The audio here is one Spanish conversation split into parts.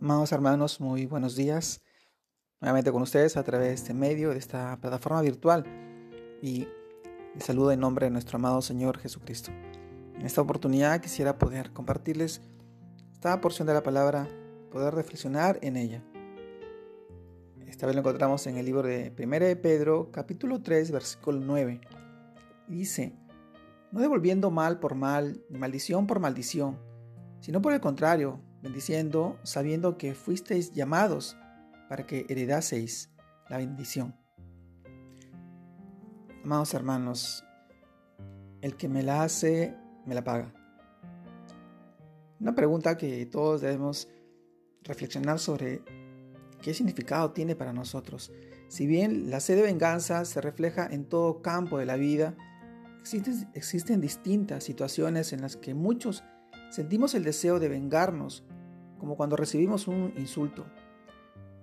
Amados hermanos, muy buenos días. Nuevamente con ustedes a través de este medio, de esta plataforma virtual. Y les saludo en nombre de nuestro amado Señor Jesucristo. En esta oportunidad quisiera poder compartirles esta porción de la palabra, poder reflexionar en ella. Esta vez lo encontramos en el libro de 1 de Pedro, capítulo 3, versículo 9. Y dice, no devolviendo mal por mal, ni maldición por maldición, sino por el contrario, bendiciendo, sabiendo que fuisteis llamados para que heredaseis la bendición. Amados hermanos, el que me la hace, me la paga. Una pregunta que todos debemos reflexionar sobre qué significado tiene para nosotros. Si bien la sed de venganza se refleja en todo campo de la vida, existen, existen distintas situaciones en las que muchos sentimos el deseo de vengarnos, como cuando recibimos un insulto,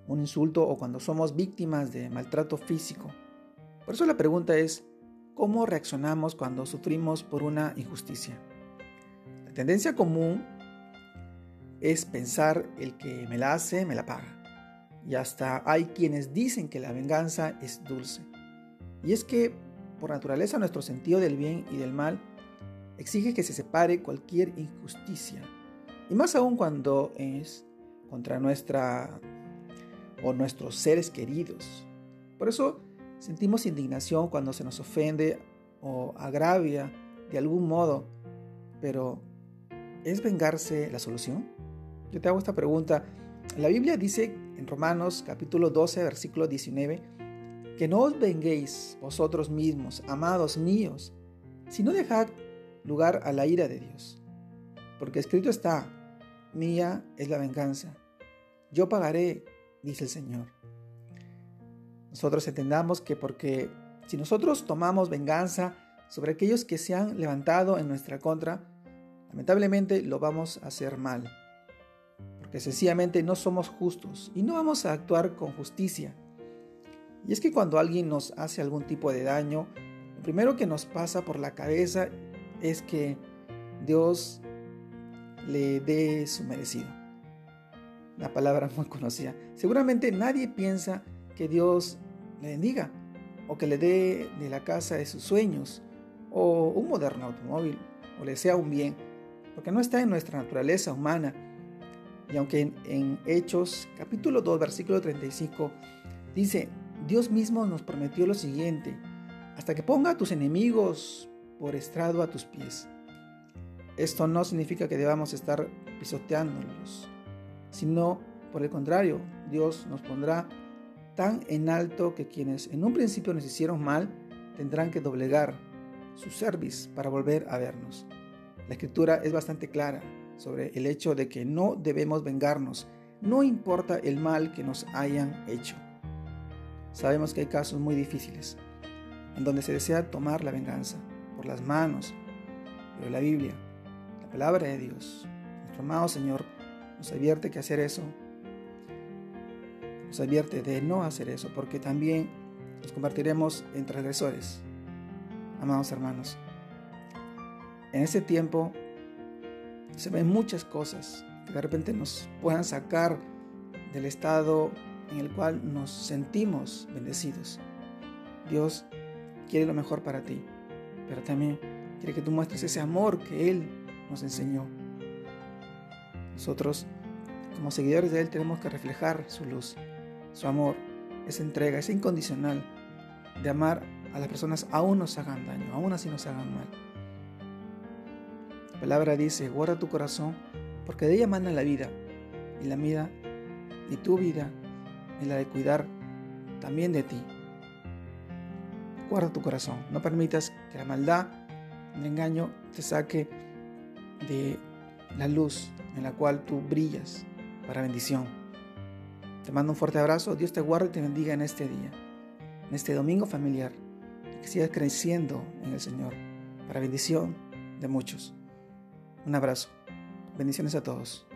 un insulto o cuando somos víctimas de maltrato físico. Por eso la pregunta es, ¿cómo reaccionamos cuando sufrimos por una injusticia? La tendencia común es pensar el que me la hace, me la paga. Y hasta hay quienes dicen que la venganza es dulce. Y es que, por naturaleza, nuestro sentido del bien y del mal exige que se separe cualquier injusticia. Y más aún cuando es contra nuestra o nuestros seres queridos. Por eso sentimos indignación cuando se nos ofende o agravia de algún modo. Pero, ¿es vengarse la solución? Yo te hago esta pregunta. La Biblia dice en Romanos capítulo 12, versículo 19, que no os venguéis vosotros mismos, amados míos, sino dejad lugar a la ira de Dios. Porque escrito está, mía es la venganza, yo pagaré, dice el Señor. Nosotros entendamos que porque si nosotros tomamos venganza sobre aquellos que se han levantado en nuestra contra, lamentablemente lo vamos a hacer mal. Porque sencillamente no somos justos y no vamos a actuar con justicia. Y es que cuando alguien nos hace algún tipo de daño, lo primero que nos pasa por la cabeza es que Dios le dé su merecido. La palabra muy conocida. Seguramente nadie piensa que Dios le bendiga o que le dé de la casa de sus sueños o un moderno automóvil o le sea un bien, porque no está en nuestra naturaleza humana. Y aunque en, Hechos capítulo 2 versículo 35 dice, Dios mismo nos prometió lo siguiente, hasta que ponga a tus enemigos por estrado a tus pies. Esto no significa que debamos estar pisoteándolos, sino por el contrario, Dios nos pondrá tan en alto que quienes en un principio nos hicieron mal tendrán que doblegar su cerviz para volver a vernos. La escritura es bastante clara sobre el hecho de que no debemos vengarnos, no importa el mal que nos hayan hecho. Sabemos que hay casos muy difíciles en donde se desea tomar la venganza las manos, pero la Biblia palabra de Dios, nuestro amado Señor, nos advierte que hacer eso, nos advierte de no hacer eso, porque también nos convertiremos en transgresores. Amados hermanos, en este tiempo se ven muchas cosas que de repente nos puedan sacar del estado en el cual nos sentimos bendecidos. Dios quiere lo mejor para ti, pero también quiere que tú muestres ese amor que Él nos enseñó. Nosotros, como seguidores de Él, tenemos que reflejar su luz, su amor, esa entrega, esa incondicional de amar a las personas aún nos hagan daño, aún así nos hagan mal. La palabra dice, guarda tu corazón, porque de ella manda la vida, y la vida, y tu vida, y la de cuidar también de ti. Guarda tu corazón, no permitas que la maldad, el engaño te saque de la luz en la cual tú brillas para bendición. Te mando un fuerte abrazo, Dios te guarde y te bendiga en este día, en este domingo familiar, que sigas creciendo en el Señor para bendición de muchos. Un abrazo. Bendiciones a todos.